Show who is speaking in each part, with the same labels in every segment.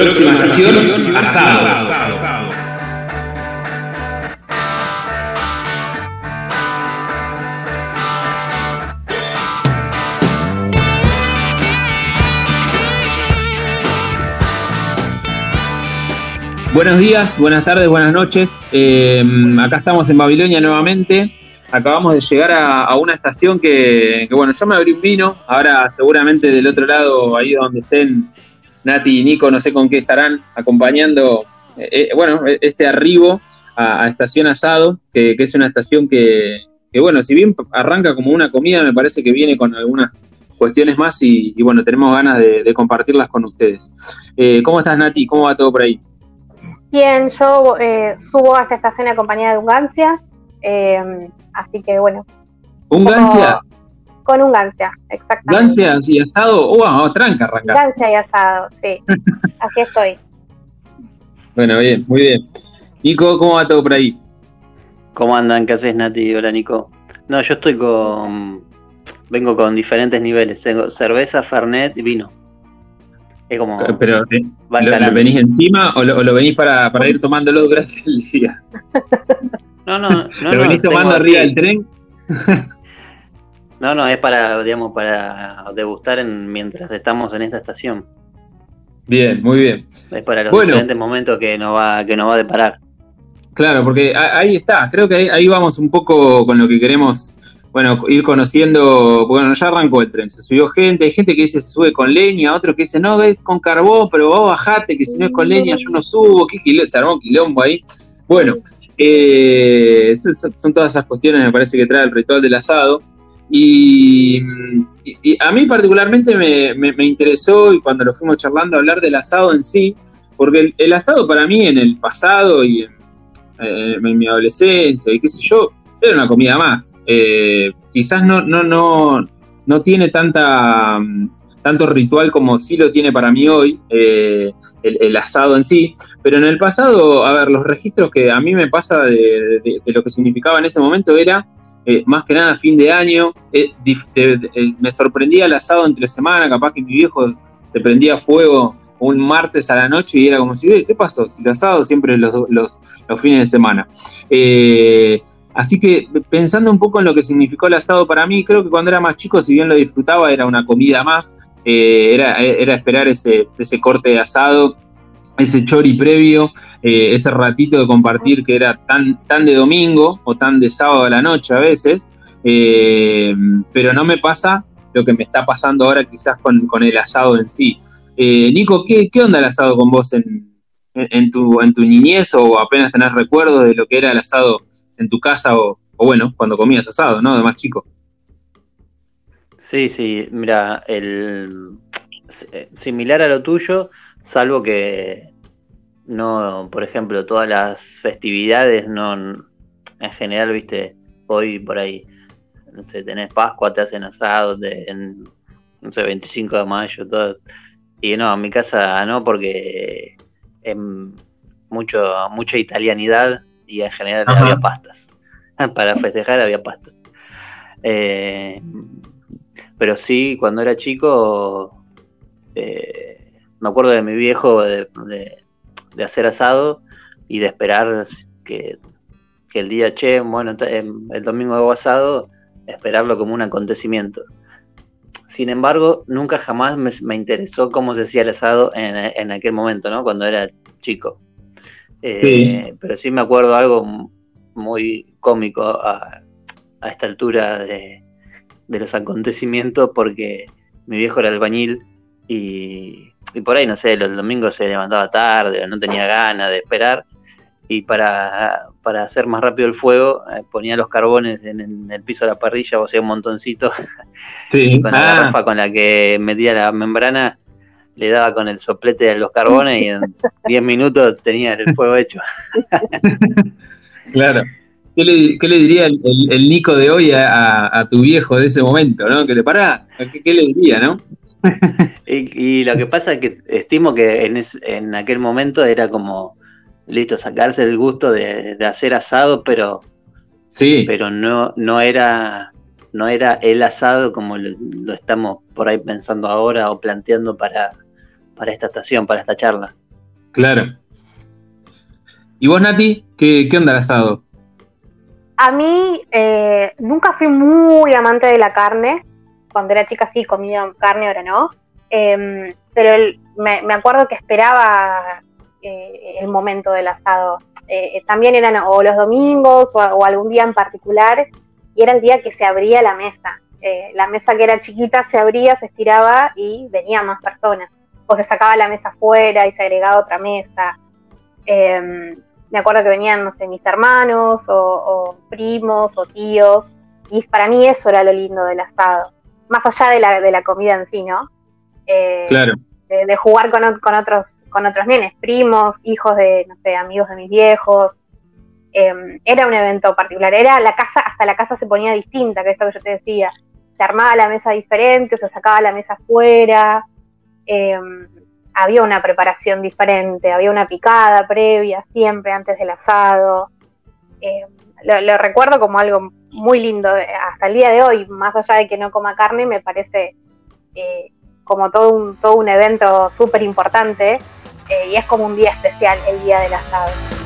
Speaker 1: Próxima estación, asado. Buenos días, buenas tardes, buenas noches. Eh, acá estamos en Babilonia nuevamente. Acabamos de llegar a, una estación que, bueno, yo me abrí un vino. Ahora seguramente del otro lado, ahí donde estén Nati y Nico, no sé con qué estarán acompañando, eh, eh, bueno, este arribo a, Estación Asado, que, es una estación que, bueno, si bien arranca como una comida, me parece que viene con algunas cuestiones más y, bueno, tenemos ganas de, compartirlas con ustedes. ¿Cómo estás, Nati? ¿Cómo va todo por ahí?
Speaker 2: Bien, yo eh, subo a esta estación acompañada de un Gancia, eh, así que bueno.
Speaker 1: ¿Un Gancia?
Speaker 2: Con un Gancia, exactamente.
Speaker 1: ¿Gancia y asado? ¡Oh, tranca arrancás!
Speaker 2: Gancia y asado, sí. Aquí estoy.
Speaker 1: Bueno, bien, muy bien. Nico, ¿cómo va todo por ahí?
Speaker 3: ¿Cómo andan? ¿Qué haces, Nati? Hola, Nico. No, yo estoy con... Vengo con diferentes niveles. Tengo cerveza, fernet y vino.
Speaker 1: Es como. Pero, eh, ¿lo, venís encima o lo, venís para, para, ir tomándolo durante el día?
Speaker 3: No, no, no.
Speaker 1: ¿Lo venís tomando arriba del tren?
Speaker 3: No, no, es para, digamos, para degustar en, mientras estamos en esta estación.
Speaker 1: Bien, muy bien.
Speaker 3: Es para los diferentes momentos que nos va, que nos va a deparar.
Speaker 1: Claro, porque ahí está, creo que ahí vamos un poco con lo que queremos bueno, ir conociendo, bueno, ya arrancó el tren, se subió gente, hay gente que dice se sube con leña, otro que dice no, es con carbón, pero vos bajate, que si no es con leña yo no subo, ¿qué quilombo? Se armó quilombo ahí. Bueno, eh, son todas esas cuestiones, me parece que trae el ritual del asado. Y, a mí particularmente me, interesó y cuando lo fuimos charlando hablar del asado en sí, porque el, asado para mí en el pasado y en, eh, en mi adolescencia y qué sé yo, era una comida más. Eh, quizás no, no, no, no tiene tanta, tanto ritual como sí lo tiene para mí hoy, eh, el, asado en sí, pero en el pasado, a ver, los registros que a mí me pasa de, lo que significaba en ese momento era eh, más que nada fin de año, me sorprendía el asado entre semana, capaz que mi viejo te prendía fuego un martes a la noche y era como si, ¿qué pasó? Si el asado siempre los, los, fines de semana. Eh, Así que pensando un poco en lo que significó el asado para mí, creo que cuando era más chico, si bien lo disfrutaba, era una comida más, eh, era, era, esperar ese, ese corte de asado, ese chori previo, eh, ese ratito de compartir que era tan, tan de domingo o tan de sábado a la noche a veces, eh, pero no me pasa lo que me está pasando ahora quizás con, el asado en sí. Nico, ¿qué, ¿qué, onda el asado con vos en, en, tu, en tu niñez o apenas tenés recuerdos de lo que era el asado en tu casa o, bueno, cuando comías asado, ¿no? De más chico.
Speaker 3: Sí, sí, mira, el eh, similar a lo tuyo, salvo que no, por ejemplo, todas las festividades, no, en general, viste, hoy por ahí, no sé, tenés Pascua, te hacen asado, de, en, no sé, 25 de mayo, todo. Y no, en mi casa no, porque en mucho, mucha italianidad y en general había pastas. Para festejar había pastas. Eh, pero sí, cuando era chico, eh, me acuerdo de mi viejo de, hacer asado y de esperar que, el día, che, bueno, el domingo hago asado, esperarlo como un acontecimiento. Sin embargo, nunca jamás me, interesó cómo se hacía el asado en, en, aquel momento, ¿no? Cuando era chico. Eh, pero sí me acuerdo algo muy cómico a, esta altura de, los acontecimientos porque mi viejo era albañil y, y por ahí, no sé, los domingos se levantaba tarde, no tenía ganas de esperar y para, hacer más rápido el fuego eh, ponía los carbones en, el piso de la parrilla, o sea, un montoncito, con la ah. garrafa con la que metía la membrana le daba con el soplete de los carbones y en 10 minutos tenía el fuego hecho.
Speaker 1: claro. ¿Qué le, diría el, Nico de hoy a, tu viejo de ese momento, no? Que le pará, ¿qué, le diría, no?
Speaker 3: y, lo que pasa es que estimo que en, en aquel momento era como, listo, sacarse el gusto de, hacer asado, pero, sí. pero no, no era no era el asado como lo, estamos por ahí pensando ahora o planteando para, para esta estación, para esta charla.
Speaker 1: Claro. ¿Y vos, Nati? ¿Qué, qué onda el asado?
Speaker 2: A mí eh, nunca fui muy amante de la carne. Cuando era chica sí comía carne, ahora no. Em, pero me, acuerdo que esperaba eh, el momento del asado. Eh, también eran o los domingos o, algún día en particular y era el día que se abría la mesa. la mesa que era chiquita se abría, se estiraba y venían más personas. O se sacaba la mesa afuera y se agregaba otra mesa. Em, me acuerdo que venían, no sé, mis hermanos o, primos o tíos, y para mí eso era lo lindo del asado, más allá de la, de la comida en sí, ¿no?
Speaker 1: Eh, claro.
Speaker 2: De, jugar con, otros, con otros nenes, primos, hijos de, no sé, amigos de mis viejos. Em, era un evento particular, era la casa, hasta la casa se ponía distinta, que esto que yo te decía. Se armaba la mesa diferente, o se sacaba la mesa afuera. Em, había una preparación diferente, había una picada previa siempre antes del asado. Eh, lo, recuerdo como algo muy lindo hasta el día de hoy, más allá de que no coma carne, me parece eh, como todo un, todo un evento súper importante eh, y es como un día especial el día del asado.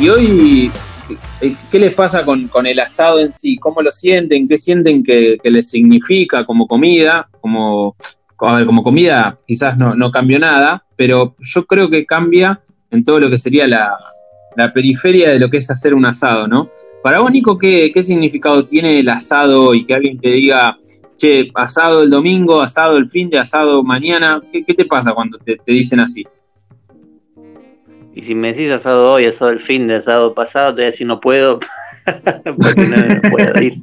Speaker 1: Y hoy, eh, ¿qué les pasa con, el asado en sí? ¿Cómo lo sienten? ¿Qué sienten que, les significa como comida? Como, como comida quizás no, no cambió nada, pero yo creo que cambia en todo lo que sería la, periferia de lo que es hacer un asado, ¿no? Para vos, Nico, ¿qué, significado tiene el asado y que alguien te diga, che, asado el domingo, asado el fin de asado mañana? ¿Qué, te pasa cuando te dicen así?
Speaker 3: Y si me decís asado hoy, asado el fin de asado pasado, te voy a decir no puedo, porque no, puedo ir.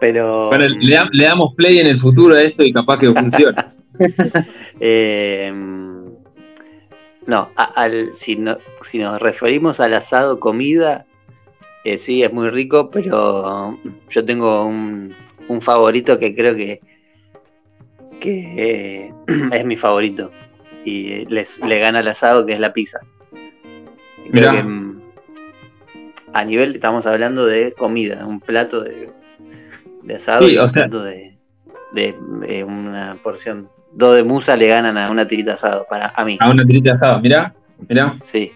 Speaker 3: Pero.
Speaker 1: Bueno, le, damos play en el futuro a esto y capaz que funciona.
Speaker 3: eh, no, al, si no, si nos referimos al asado comida, eh, sí, es muy rico, pero yo tengo un, un favorito que creo que, que eh, es mi favorito y les, le gana el asado que es la pizza. Mm, a nivel, estamos hablando de comida, un plato de, asado y un plato de, de, una porción. Dos de musa le ganan a una tirita asado, para a mí.
Speaker 1: A una tirita asado, mirá, mirá.
Speaker 3: Sí.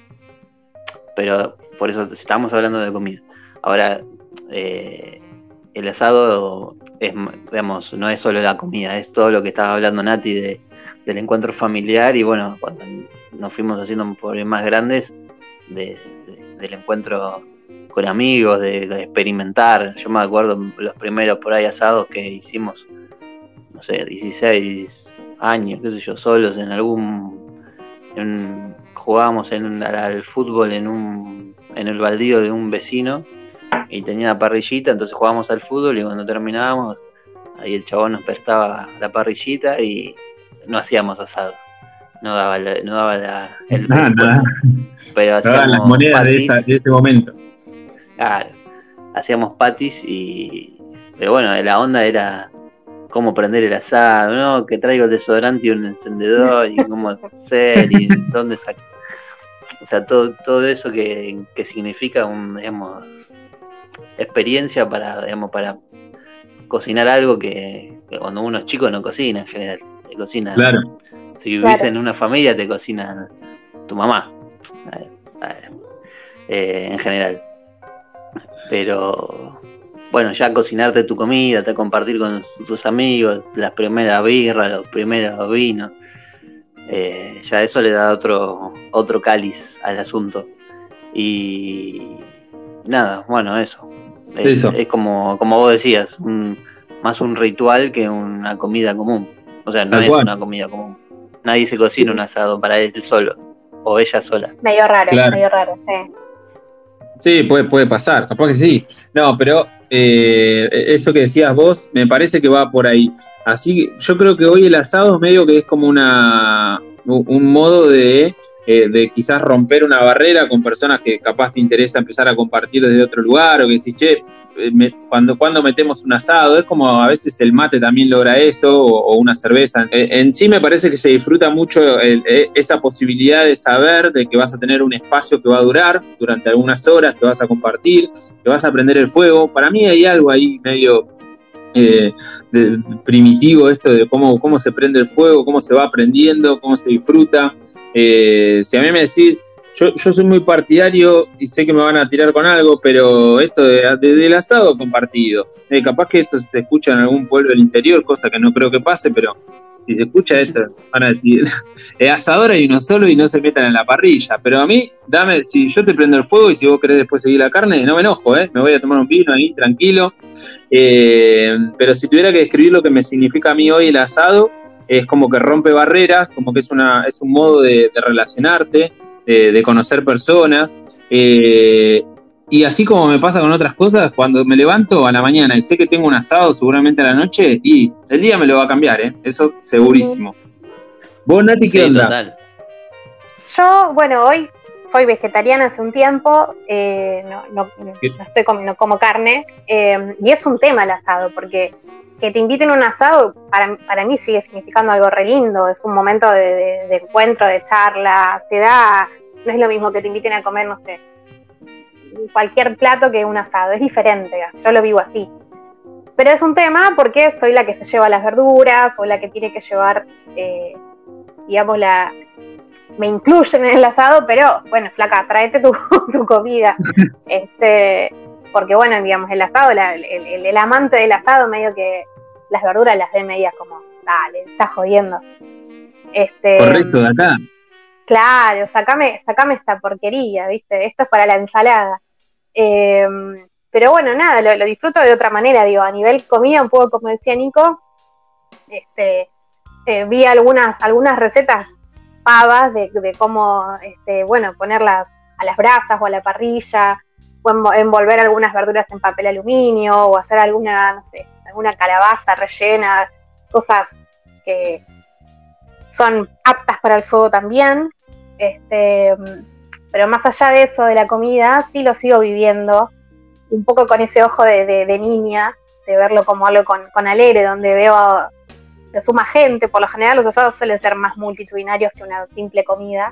Speaker 3: Pero por eso estamos hablando de comida. Ahora, eh, el asado es, digamos, no es solo la comida, es todo lo que estaba hablando Nati de del encuentro familiar y bueno, cuando nos fuimos haciendo por más grandes, del encuentro con amigos, de, experimentar. Yo me acuerdo los primeros por ahí asados que hicimos, no sé, 16 años, qué sé yo, solos en algún... jugábamos en, al fútbol en, un, en el baldío de un vecino y tenía la parrillita, entonces jugábamos al fútbol y cuando terminábamos, ahí el chabón nos prestaba la parrillita y no hacíamos asado. No daba, no daba la, el.
Speaker 1: Pero hacíamos las monedas de, ese momento.
Speaker 3: Claro. Hacíamos patis y. Pero bueno, la onda era cómo prender el asado, ¿no? Que traigo desodorante y un encendedor y cómo hacer y dónde sacar. O sea, todo, todo eso que, que significa un, digamos, experiencia para, digamos, para cocinar algo que, que, cuando uno es chico no cocina en general cocina.
Speaker 1: Claro.
Speaker 3: Si vivís en una familia, te cocina tu mamá. Eh, en general. Pero bueno, ya cocinarte tu comida, te compartir con tus amigos, las primeras birras, los primeros vinos, eh, ya eso le da otro, otro cáliz al asunto. Y nada, bueno, eso. Es, como, como vos decías, más un ritual que una comida común. O sea, no es una comida común. Nadie se cocina un asado para él solo o ella sola.
Speaker 2: Medio raro, medio raro, sí.
Speaker 1: Sí, puede, puede pasar, capaz que sí. No, pero eh, eso que decías vos me parece que va por ahí. Así que yo creo que hoy el asado es medio que es como una un modo de eh, de quizás romper una barrera con personas que capaz te interesa empezar a compartir desde otro lugar o que decís, che, eh, cuando, cuando metemos un asado, es como a veces el mate también logra eso o, una cerveza. En, sí me parece que se disfruta mucho esa posibilidad de saber de que vas a tener un espacio que va a durar durante algunas horas, que vas a compartir, que vas a prender el fuego. Para mí hay algo ahí medio eh, primitivo esto de cómo, cómo se prende el fuego, cómo se va aprendiendo, cómo se disfruta. Eh, si a mí me decís, yo, yo, soy muy partidario y sé que me van a tirar con algo, pero esto de, del asado compartido, eh, capaz que esto se escucha en algún pueblo del interior, cosa que no creo que pase, pero si se escucha esto, van a decir, el asador hay uno solo y no se metan en la parrilla, pero a mí, dame, si yo te prendo el fuego y si vos querés después seguir la carne, no me enojo, ¿eh? me voy a tomar un vino ahí tranquilo, eh, pero si tuviera que describir lo que me significa a mí hoy el asado, es como que rompe barreras, como que es, una, es un modo de, relacionarte, de, conocer personas. Eh, y así como me pasa con otras cosas, cuando me levanto a la mañana y sé que tengo un asado seguramente a la noche, y el día me lo va a cambiar, ¿eh? eso segurísimo. ¿Vos, Nati, qué onda?
Speaker 2: Yo, bueno, hoy soy vegetariana hace un tiempo, eh, no, no, estoy comiendo como carne, eh, y es un tema el asado, porque que te inviten a un asado, para, para mí sigue significando algo re lindo, es un momento de, encuentro, de charla, te da, no es lo mismo que te inviten a comer, no sé, cualquier plato que un asado, es diferente, yo lo vivo así. Pero es un tema porque soy la que se lleva las verduras o la que tiene que llevar, eh, digamos, la, me incluyen en el asado, pero bueno, flaca, tráete tu, comida. este, porque bueno, digamos, el asado, el, amante del asado medio que las verduras las ve medias como, dale, está jodiendo. Este,
Speaker 1: Correcto, de acá.
Speaker 2: Claro, sacame, sacame esta porquería, ¿viste? Esto es para la ensalada. Em, pero bueno, nada, lo, lo, disfruto de otra manera, digo, a nivel comida, un poco como decía Nico, este, eh, vi algunas, algunas recetas pavas de, cómo, este, bueno, ponerlas a las brasas o a la parrilla, o envolver algunas verduras en papel aluminio, o hacer alguna, no sé, alguna calabaza rellena, cosas que son aptas para el fuego también. Este, pero más allá de eso, de la comida, sí lo sigo viviendo, un poco con ese ojo de, niña, de verlo como algo con, con alegre, donde veo se suma gente, por lo general los asados suelen ser más multitudinarios que una simple comida.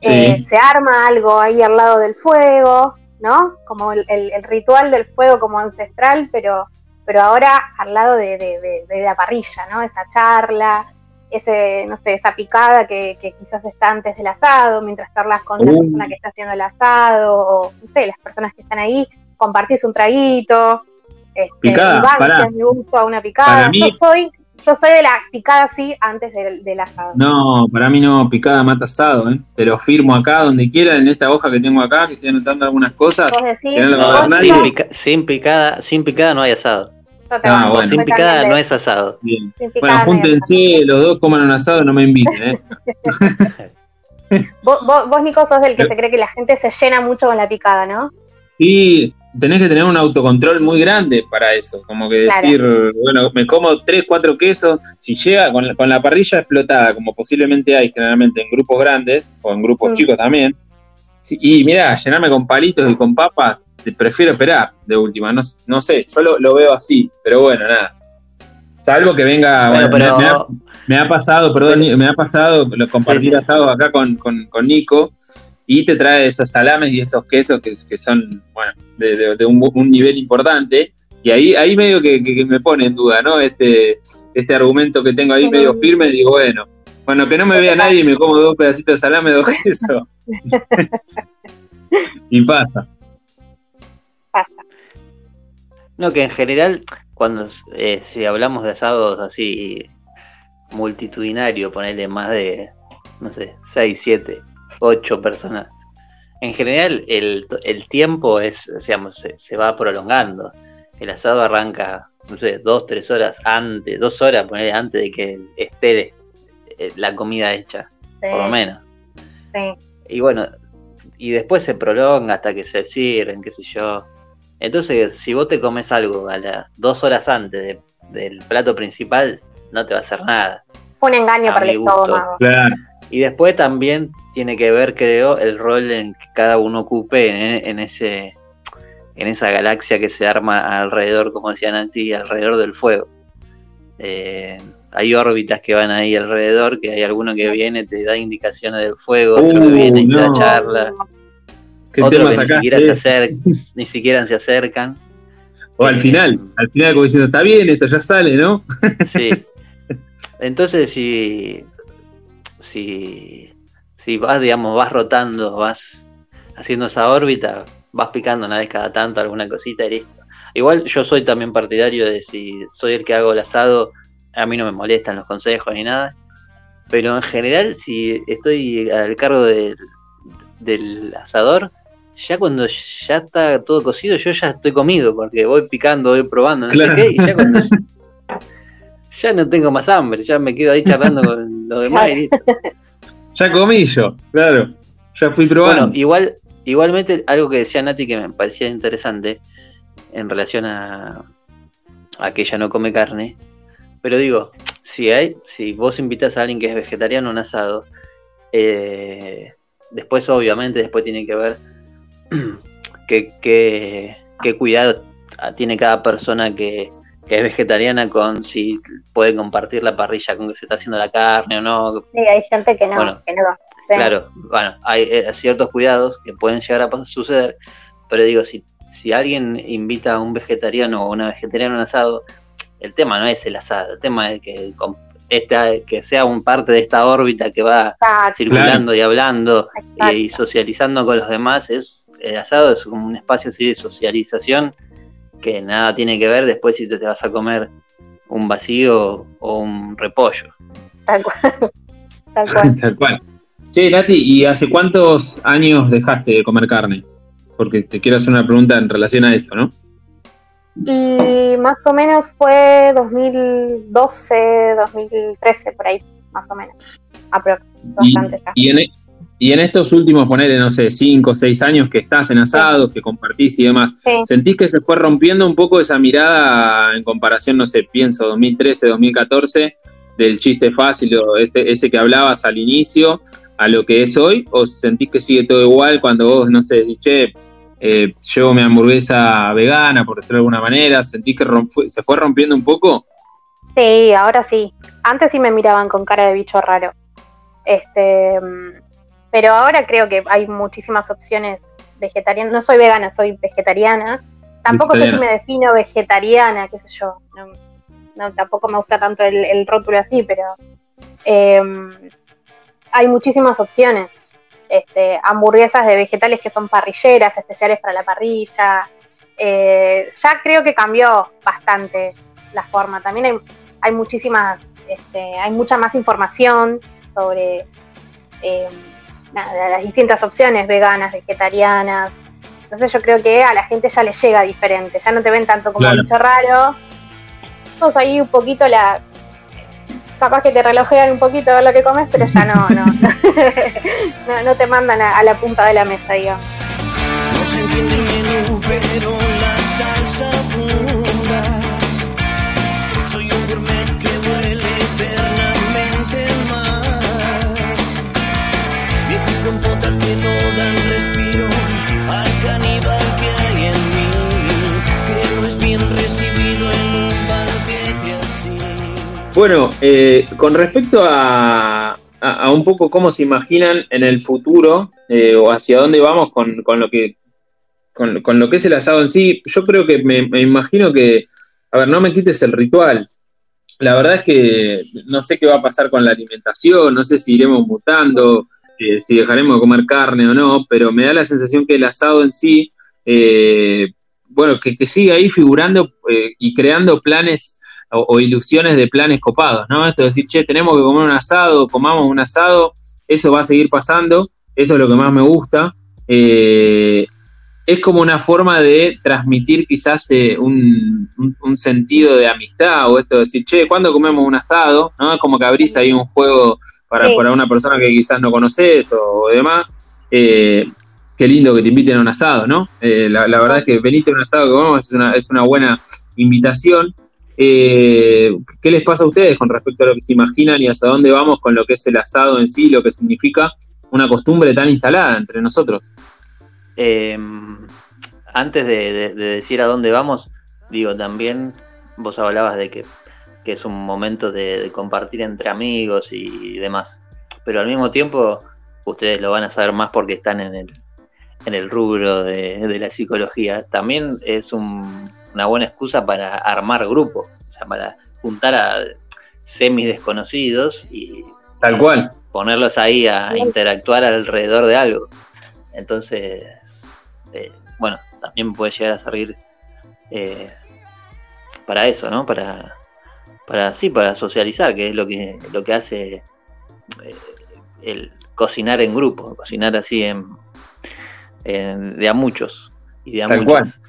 Speaker 2: Eh, se arma algo ahí al lado del fuego, ¿no? Como el, ritual del fuego como ancestral, pero, pero ahora al lado de, la parrilla, ¿no? Esa charla, ese, no sé, esa picada que, quizás está antes del asado, mientras charlas con la uh. persona que está haciendo el asado, o no sé, las personas que están ahí, compartís un traguito.
Speaker 1: Este, picada, para,
Speaker 2: me gusta una picada. Yo soy yo soy de la picada sí antes del, asado.
Speaker 1: No, para mí no, picada mata asado, ¿eh? Te lo firmo acá, donde quiera, en esta hoja que tengo acá, que estoy anotando algunas cosas.
Speaker 3: sin, picada, sin picada no hay asado. Ah, sin picada no es asado.
Speaker 1: Bueno, júntense, los dos coman un asado, no me inviten, ¿eh?
Speaker 2: vos, vos, Nico, sos del que se cree que la gente se llena mucho con la picada, ¿no?
Speaker 1: Sí, tenés que tener un autocontrol muy grande para eso, como que decir, bueno, me como tres, cuatro quesos, si llega con la, con la, parrilla explotada, como posiblemente hay generalmente en grupos grandes, o en grupos mm. chicos también, y mira, llenarme con palitos y con papas, prefiero esperar de última, no, no sé, yo lo, veo así, pero bueno, nada. Salvo que venga, bueno, me, ha, pasado, perdón, me ha pasado lo compartir asado acá con, con, con Nico, y te trae esos salames y esos quesos que, que son, bueno, de, un, nivel importante. Y ahí, ahí medio que, me pone en duda, ¿no? Este, este argumento que tengo ahí medio firme, digo, bueno, bueno, que no me vea nadie y me como dos pedacitos de salame, dos quesos. y pasa.
Speaker 3: Pasa. No, que en general, cuando eh, si hablamos de asados así multitudinario, ponerle más de, no sé, 6, 7 ocho personas. En general, el, tiempo es, digamos, se, va prolongando. El asado arranca, no sé, dos, tres horas antes, dos horas, poner antes de que esté eh, la comida hecha, por lo menos. Y bueno, y después se prolonga hasta que se sirven, qué sé yo. Entonces, si vos te comes algo a las dos horas antes del plato principal, no te va a hacer nada.
Speaker 2: Un engaño para el estómago.
Speaker 1: Claro.
Speaker 3: Y después también tiene que ver, creo, el rol en que cada uno ocupe en, ese en esa galaxia que se arma alrededor, como decían antes, alrededor del fuego. Eh, hay órbitas que van ahí alrededor, que hay alguno que viene, te da indicaciones del fuego, otro que uh, viene y te charla. Otro que ni siquiera, se acercan, ni siquiera se acercan.
Speaker 1: O al final, al final como diciendo, está bien, esto ya sale, ¿no?
Speaker 3: sí. Entonces, si, si, si vas, digamos, vas rotando, vas haciendo esa órbita, vas picando una vez cada tanto alguna cosita y listo. Igual yo soy también partidario de si soy el que hago el asado, a mí no me molestan los consejos ni nada. Pero en general, si estoy al cargo del, del asador, ya cuando ya está todo cocido, yo ya estoy comido, porque voy picando, voy probando, no sé qué, y ya cuando ya, no tengo más hambre, ya me quedo ahí charlando con los demás y listo.
Speaker 1: Ya comí yo, claro, ya fui probando. Bueno,
Speaker 3: igual, igualmente algo que decía Nati que me parecía interesante en relación a, a que ella no come carne, pero digo, si hay, si vos invitas a alguien que es vegetariano a un asado, eh, después obviamente después tiene que ver qué, cuidado tiene cada persona que, es vegetariana con si puede compartir la parrilla con que se está haciendo la carne o no.
Speaker 2: Sí, hay gente que no.
Speaker 3: Claro, bueno, hay eh, ciertos cuidados que pueden llegar a suceder, pero digo, si, si alguien invita a un vegetariano o una vegetariana a un asado, el tema no es el asado, el tema es que que sea un parte de esta órbita que va circulando y hablando y, socializando con los demás, es el asado es como un espacio así de socialización que nada tiene que ver después si te, vas a comer un vacío o un repollo.
Speaker 2: Tal cual. Tal
Speaker 1: cual. Che, Nati, ¿y hace cuántos años dejaste de comer carne? Porque te quiero hacer una pregunta en relación a eso, ¿no?
Speaker 2: Y más o menos fue 2012, 2013, por ahí, más o menos.
Speaker 1: bastante y, en, e, y, en, estos últimos, ponele, no sé, 5 o 6 años que estás en asados, que compartís y demás, ¿sentís que se fue rompiendo un poco esa mirada en comparación, no sé, pienso 2013, 2014, del chiste fácil o este, ese que hablabas al inicio, a lo que es hoy? ¿O sentís que sigue todo igual cuando vos, no sé, decís, che, eh, llevo mi hamburguesa vegana, por decirlo de alguna manera, ¿sentí que se fue rompiendo un poco?
Speaker 2: Sí, ahora sí. Antes sí me miraban con cara de bicho raro. Este, pero ahora creo que hay muchísimas opciones vegetarianas. No soy vegana, soy vegetariana. Tampoco sé si me defino vegetariana, qué sé yo. No, tampoco me gusta tanto el, rótulo así, pero em, hay muchísimas opciones este, hamburguesas de vegetales que son parrilleras, especiales para la parrilla. Eh, ya creo que cambió bastante la forma. También hay, hay muchísimas, este, hay mucha más información sobre eh, las distintas opciones veganas, vegetarianas. Entonces yo creo que a la gente ya le llega diferente, ya no te ven tanto como un bicho raro. Vamos ahí un poquito la, capaz que te relojean un poquito a ver lo que comes, pero ya no, no, no, te mandan a, la punta de la mesa, digamos. No se entiende el menú, pero la salsa
Speaker 1: bueno, eh, con respecto a, un poco cómo se imaginan en el futuro eh, o hacia dónde vamos con, lo que con, lo que es el asado en sí, yo creo que me, imagino que, a ver, no me quites el ritual. La verdad es que no sé qué va a pasar con la alimentación, no sé si iremos mutando, eh, si dejaremos de comer carne o no, pero me da la sensación que el asado en sí, bueno, que, que sigue ahí figurando y creando planes o, ilusiones de planes copados, ¿no? Esto de decir, che, tenemos que comer un asado, comamos un asado, eso va a seguir pasando, eso es lo que más me gusta. Eh, es como una forma de transmitir quizás eh, un, sentido de amistad o esto de decir, che, ¿cuándo comemos un asado? ¿no? Es como que abrís ahí un juego para, una persona que quizás no conoces o, demás. Eh, qué lindo que te inviten a un asado, ¿no? la, verdad es que veniste a un asado que comemos es una, es una buena invitación. Eh, ¿qué les pasa a ustedes con respecto a lo que se imaginan y hasta dónde vamos con lo que es el asado en sí, lo que significa una costumbre tan instalada entre nosotros?
Speaker 3: Em, antes de, decir a dónde vamos, digo, también vos hablabas de que, es un momento de, compartir entre amigos y demás, pero al mismo tiempo ustedes lo van a saber más porque están en el, en el rubro de, la psicología. También es una buena excusa para armar grupos, o sea, para juntar a semi desconocidos y
Speaker 1: tal cual
Speaker 3: ponerlos ahí a interactuar alrededor de algo. Entonces, eh, bueno, también puede llegar a servir eh, para eso, ¿no? Para, para sí, para socializar, que es lo que, lo que hace eh, el cocinar en grupo, cocinar así en, de a muchos y de a muchos.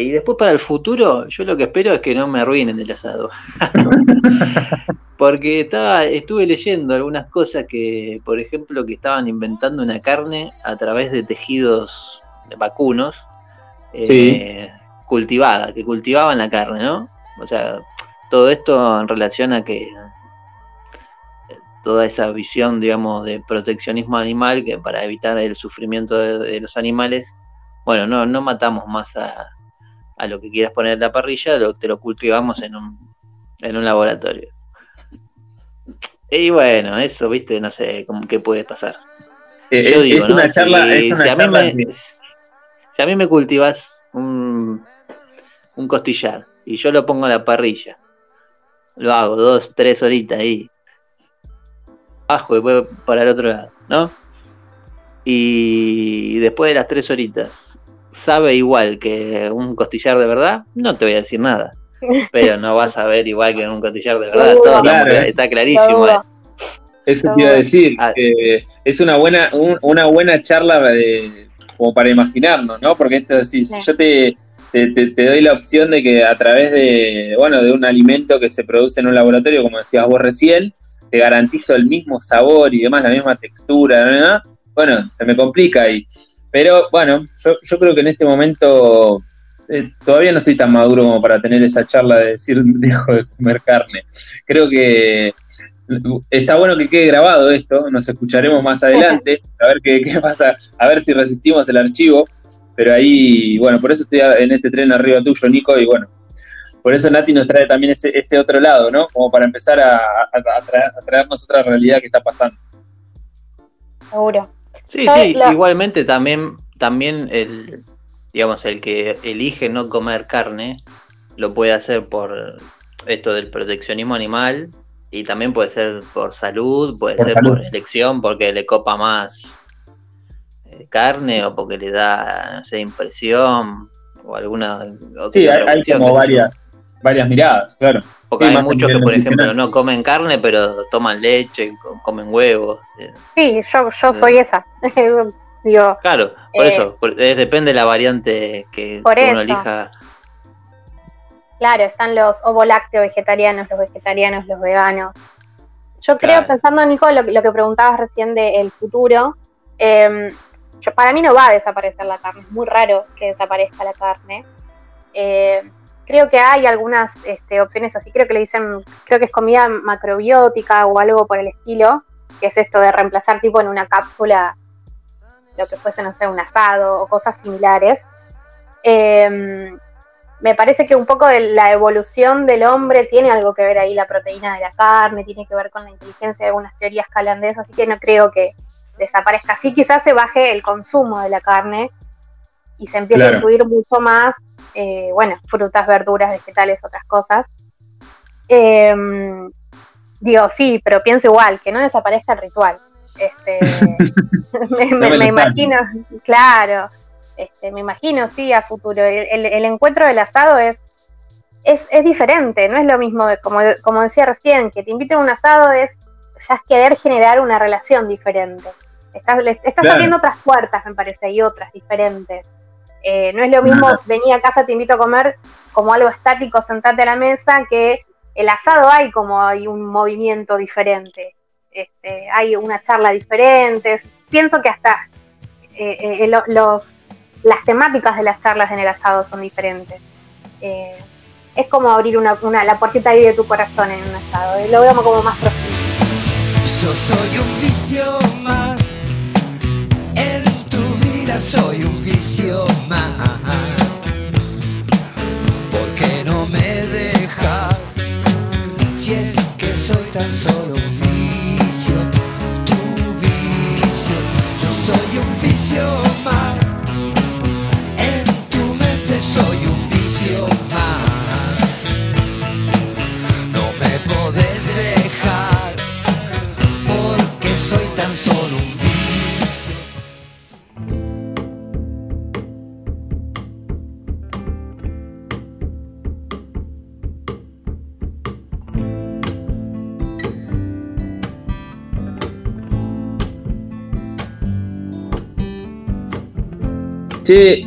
Speaker 3: Y después para el futuro, yo lo que espero es que no me arruinen el asado. Porque estaba, estuve leyendo algunas cosas que, por ejemplo, que estaban inventando una carne a través de tejidos vacunos eh, cultivada, que cultivaban la carne, ¿no? O sea, todo esto en relación a que toda esa visión, digamos, de proteccionismo animal, que para evitar el sufrimiento de, los animales, bueno, no, no matamos más a, a, lo que quieras poner en la parrilla, lo, te lo cultivamos en un, en un laboratorio. Y bueno, eso, viste, no sé cómo qué puede pasar.
Speaker 1: Yo digo, ¿no? si,
Speaker 3: a mí me, si a mí me cultivas un, un costillar y yo lo pongo en la parrilla, lo hago dos, tres horitas ahí, bajo después para el otro lado, ¿no? Y después de las tres horitas, sabe igual que un costillar de verdad, no te voy a decir nada. Pero no vas a ver igual que un costillar de verdad, todo está clarísimo.
Speaker 1: Eso te iba a decir, ah. que es una buena, una buena charla de, como para imaginarnos, ¿no? Porque esto si yo te, te, doy la opción de que a través de, bueno, de un alimento que se produce en un laboratorio, como decías vos recién, te garantizo el mismo sabor y demás, la misma textura, ¿no? bueno, se me complica ahí. Pero bueno, yo, creo que en este momento eh, todavía no estoy tan maduro como para tener esa charla de decir dejo de comer carne. Creo que está bueno que quede grabado esto, nos escucharemos más adelante, a ver qué, qué, pasa, a ver si resistimos el archivo, pero ahí, bueno, por eso estoy en este tren arriba tuyo, Nico, y bueno, por eso Nati nos trae también ese, ese otro lado, ¿no? Como para empezar a, traernos otra realidad que está pasando.
Speaker 2: Seguro.
Speaker 3: Sí, sí, igualmente también, también el, digamos, el que elige no comer carne, lo puede hacer por esto del proteccionismo animal, y también puede ser por salud, puede ser por elección, porque le copa más eh, carne o porque le da, no sé, impresión o alguna
Speaker 1: otra Sí, hay, como varias, varias miradas, claro.
Speaker 3: Porque hay muchos que, por ejemplo, no comen carne, pero toman leche, comen huevos.
Speaker 2: Eh. Sí, yo, yo soy esa.
Speaker 3: Digo, claro, por eh, eso, depende de la variante que uno elija
Speaker 2: Claro, están los ovolácteos vegetarianos, los vegetarianos, los veganos. Yo creo, pensando, Nico, lo, lo que preguntabas recién del futuro, em, para mí no va a desaparecer la carne, es muy raro que desaparezca la carne. Eh, creo que hay algunas este, opciones así, creo que le dicen, creo que es comida macrobiótica o algo por el estilo, que es esto de reemplazar tipo en una cápsula lo que fuese, no sé, un asado o cosas similares. Eh, me parece que un poco de la evolución del hombre tiene algo que ver ahí, la proteína de la carne, tiene que ver con la inteligencia de algunas teorías calandesas, así que no creo que desaparezca. Sí, quizás se baje el consumo de la carne y se empiece a incluir mucho más, eh, bueno, frutas, verduras, vegetales, otras cosas. Em, digo, sí, pero pienso igual, que no desaparezca el ritual. Este, me imagino, claro este, me imagino, sí, a futuro. El, encuentro del asado es, es, diferente, no es lo mismo, como, como decía recién, que te inviten a un asado es ya es querer generar una relación diferente. Estás, estás abriendo otras puertas, me parece, y otras diferentes. Eh, no es lo mismo venir a casa, te invito a comer como algo estático, sentarte a la mesa, que el asado hay como hay un movimiento diferente. Este, hay una charla diferente. Pienso que hasta eh, eh, los, las temáticas de las charlas en el asado son diferentes. Eh, es como abrir una, una, la puertita ahí de tu corazón en un estado. Lo veo como más profundo.
Speaker 4: Yo soy un vicio más. Soy un vicio más. ¿Por qué no me dejas? Si es que soy tan solo un vicio, tu vicio. Yo soy un vicio más.
Speaker 1: Che,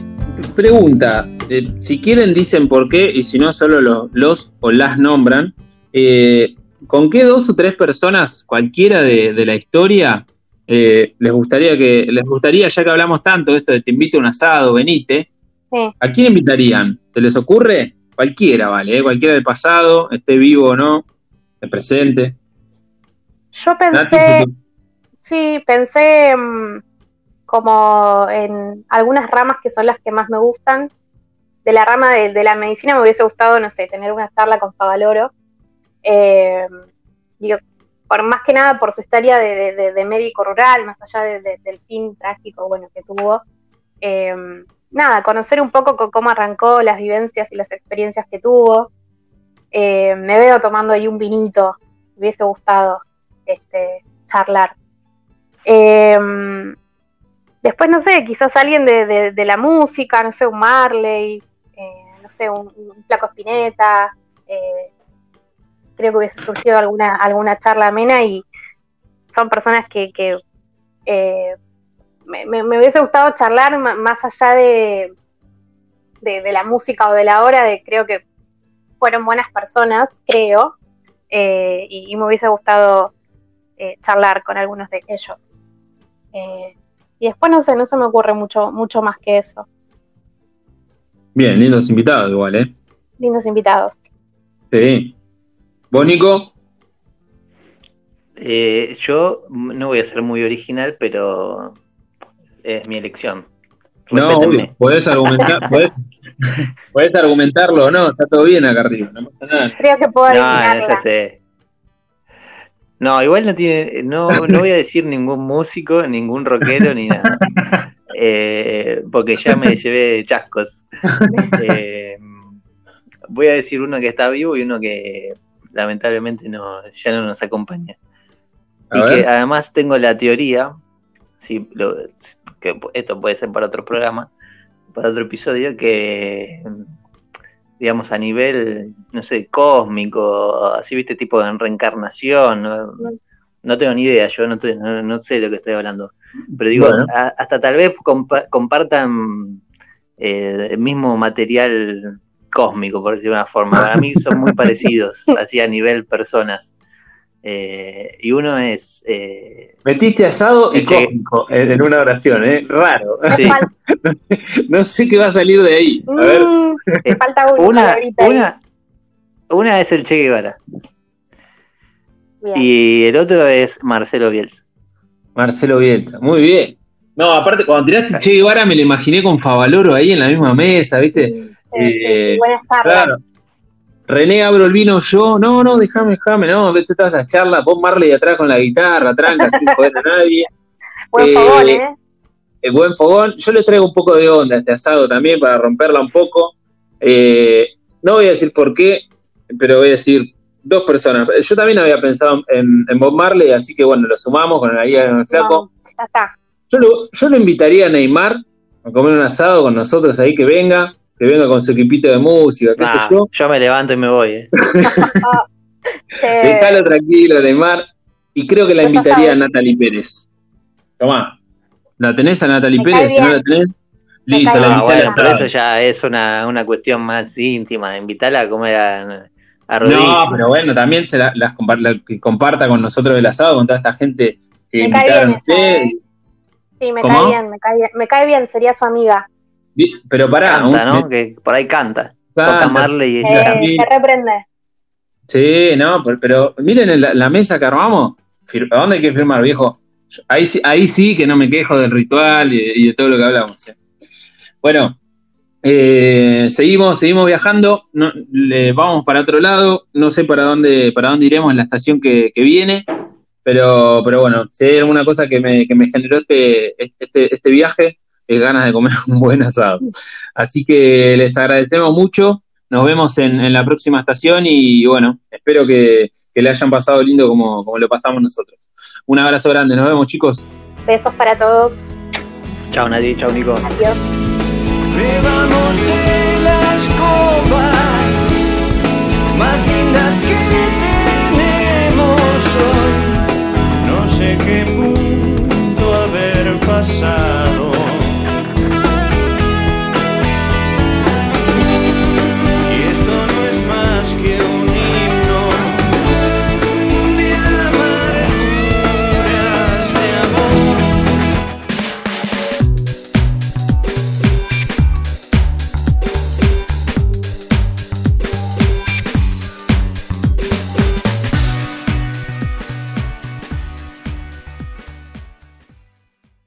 Speaker 1: pregunta, eh, si quieren dicen por qué y si no solo lo- los o las nombran. Eh, ¿Con qué dos o tres personas, cualquiera de, de la historia, eh, les gustaría que les gustaría, ya que hablamos tanto de esto de te invito a un asado, venite,
Speaker 2: Sí.
Speaker 1: ¿a quién invitarían? ¿Se les ocurre? Cualquiera, vale, cualquiera del pasado, esté vivo o no, el presente.
Speaker 2: Yo
Speaker 1: Nati,
Speaker 2: pensé, sí, pensé mm, como en algunas ramas que son las que más me gustan. De la rama de, la medicina me hubiese gustado, no sé, tener una charla con Favaloro. Eh, digo, por más que nada por su historia de, médico rural, más allá de- de- del fin trágico bueno, que tuvo. Eh, nada, conocer un poco co- cómo arrancó, las vivencias y las experiencias que tuvo. Eh, me veo tomando ahí un vinito, me hubiese gustado este, charlar. Eh, después, no sé, quizás alguien de, de- la música, no sé, un Marley, eh, no sé, un, un Spinetta. eh, creo que hubiese surgido alguna, alguna charla amena y son personas que, eh, me, hubiese gustado charlar más allá de, de, la música o de la obra, de creo que fueron buenas personas, creo, y, me hubiese gustado charlar con algunos de ellos. Eh, y después no sé, no se me ocurre mucho, mucho más que eso.
Speaker 1: Bien, lindos invitados igual, ¿eh?
Speaker 2: Lindos invitados.
Speaker 1: Sí. ¿Vos, Nico?
Speaker 3: Eh, yo no voy a ser muy original, pero es mi elección.
Speaker 1: No, obvio, podés argumentar, podés, podés argumentarlo o no, está todo bien acá arriba, no pasa nada.
Speaker 2: Creo que puedo
Speaker 3: No, no, ya sé. No, igual no tiene, no, no voy a decir ningún músico, ningún rockero, ni nada. Eh, porque ya me llevé chascos. Eh, voy a decir uno que está vivo y uno que lamentablemente no, ya no nos acompaña.
Speaker 1: A
Speaker 3: y
Speaker 1: ver.
Speaker 3: que además tengo la teoría, si lo- que esto puede ser para otro programa, para otro episodio, que digamos a nivel, no sé, cósmico, así viste, tipo de reencarnación, no, no tengo ni idea, yo no, te- no, no sé de lo que estoy hablando, pero digo,
Speaker 1: Bueno.
Speaker 3: a- hasta tal vez compa- compartan eh, el mismo material cósmico, por decirlo de una forma, para mí son muy parecidos, así a nivel personas. Eh, y uno es. eh,
Speaker 1: Metiste asado y cósmico en en una oración, ¿eh? Raro.
Speaker 3: sí,
Speaker 1: No sé qué va a salir de ahí. A ver,
Speaker 2: Mm,
Speaker 3: Eh,
Speaker 2: falta una,
Speaker 3: una, una, una es el Che Guevara
Speaker 2: Bien.
Speaker 3: y el otro es Marcelo Bielsa.
Speaker 1: Marcelo Bielsa, muy bien. No, aparte, cuando tiraste Che Guevara me lo imaginé con Favaloro ahí en la misma mesa, ¿viste?
Speaker 2: Sí, sí,
Speaker 1: Eh,
Speaker 2: sí, buenas tardes.
Speaker 1: Claro. René abro el vino yo, no, no, déjame, déjame, no, tú estabas a charla, vos Marley atrás con la guitarra, tranca, sin joder a nadie.
Speaker 2: Buen
Speaker 1: eh,
Speaker 2: fogón, ¿eh?
Speaker 1: el buen fogón. Yo le traigo un poco de onda a este asado también para romperla un poco. Eh, no voy a decir por qué, pero voy a decir dos personas. Yo también había pensado en, en Bob Marley, así que bueno, lo sumamos con la guía del flaco.
Speaker 2: No, ya está.
Speaker 1: Yo, lo, yo lo invitaría a Neymar a comer un asado con nosotros ahí, que venga, que venga con su equipito de música, qué sé yo.
Speaker 3: yo me levanto y me voy. eh.
Speaker 2: Che,
Speaker 1: Déjalo tranquilo, Neymar. Y creo que la
Speaker 2: Pues
Speaker 1: invitaría a. Natalie Pérez. Tomá. ¿La tenés a Natalie
Speaker 2: Me
Speaker 1: Pérez?
Speaker 2: cae
Speaker 1: Si no
Speaker 2: bien.
Speaker 1: la tenés, listo,
Speaker 2: cae
Speaker 1: la
Speaker 2: bien.
Speaker 3: Ah, bueno, pero eso ya es una, una cuestión más íntima. Invitarla a comer a, a
Speaker 1: No, pero bueno, también se la, las compar- la- que comparta con nosotros el asado, con toda esta gente que
Speaker 2: Me cae
Speaker 1: invitaron
Speaker 2: bien esa,
Speaker 1: ustedes.
Speaker 2: ¿eh? sí, me
Speaker 1: ¿Cómo?
Speaker 2: cae bien, me cae bien. Me cae bien, sería su amiga.
Speaker 1: Pero pará,
Speaker 3: canta,
Speaker 1: un-
Speaker 3: ¿no? Que por ahí canta. Toca Marley y
Speaker 2: Eh, te reprende.
Speaker 1: Sí, no, pero, pero miren la, la mesa que armamos. ¿A dónde hay que firmar, viejo? Ahí, sí- ahí sí que no me quejo del ritual y, y de todo lo que hablamos. eh. Bueno, eh, seguimos, seguimos viajando. No, le- vamos para otro lado. No sé para dónde, para dónde iremos en la estación que, que viene. Pero, pero bueno, si hay alguna cosa que me, que me generó este, este, este viaje, es ganas de comer un buen asado. Así que les agradecemos mucho. Nos vemos en, en la próxima estación y bueno, espero que, que le hayan pasado lindo como, como lo pasamos nosotros. Un abrazo grande, nos vemos chicos.
Speaker 2: Besos para todos.
Speaker 3: Chao Nadie, chao Nico.
Speaker 2: Adiós.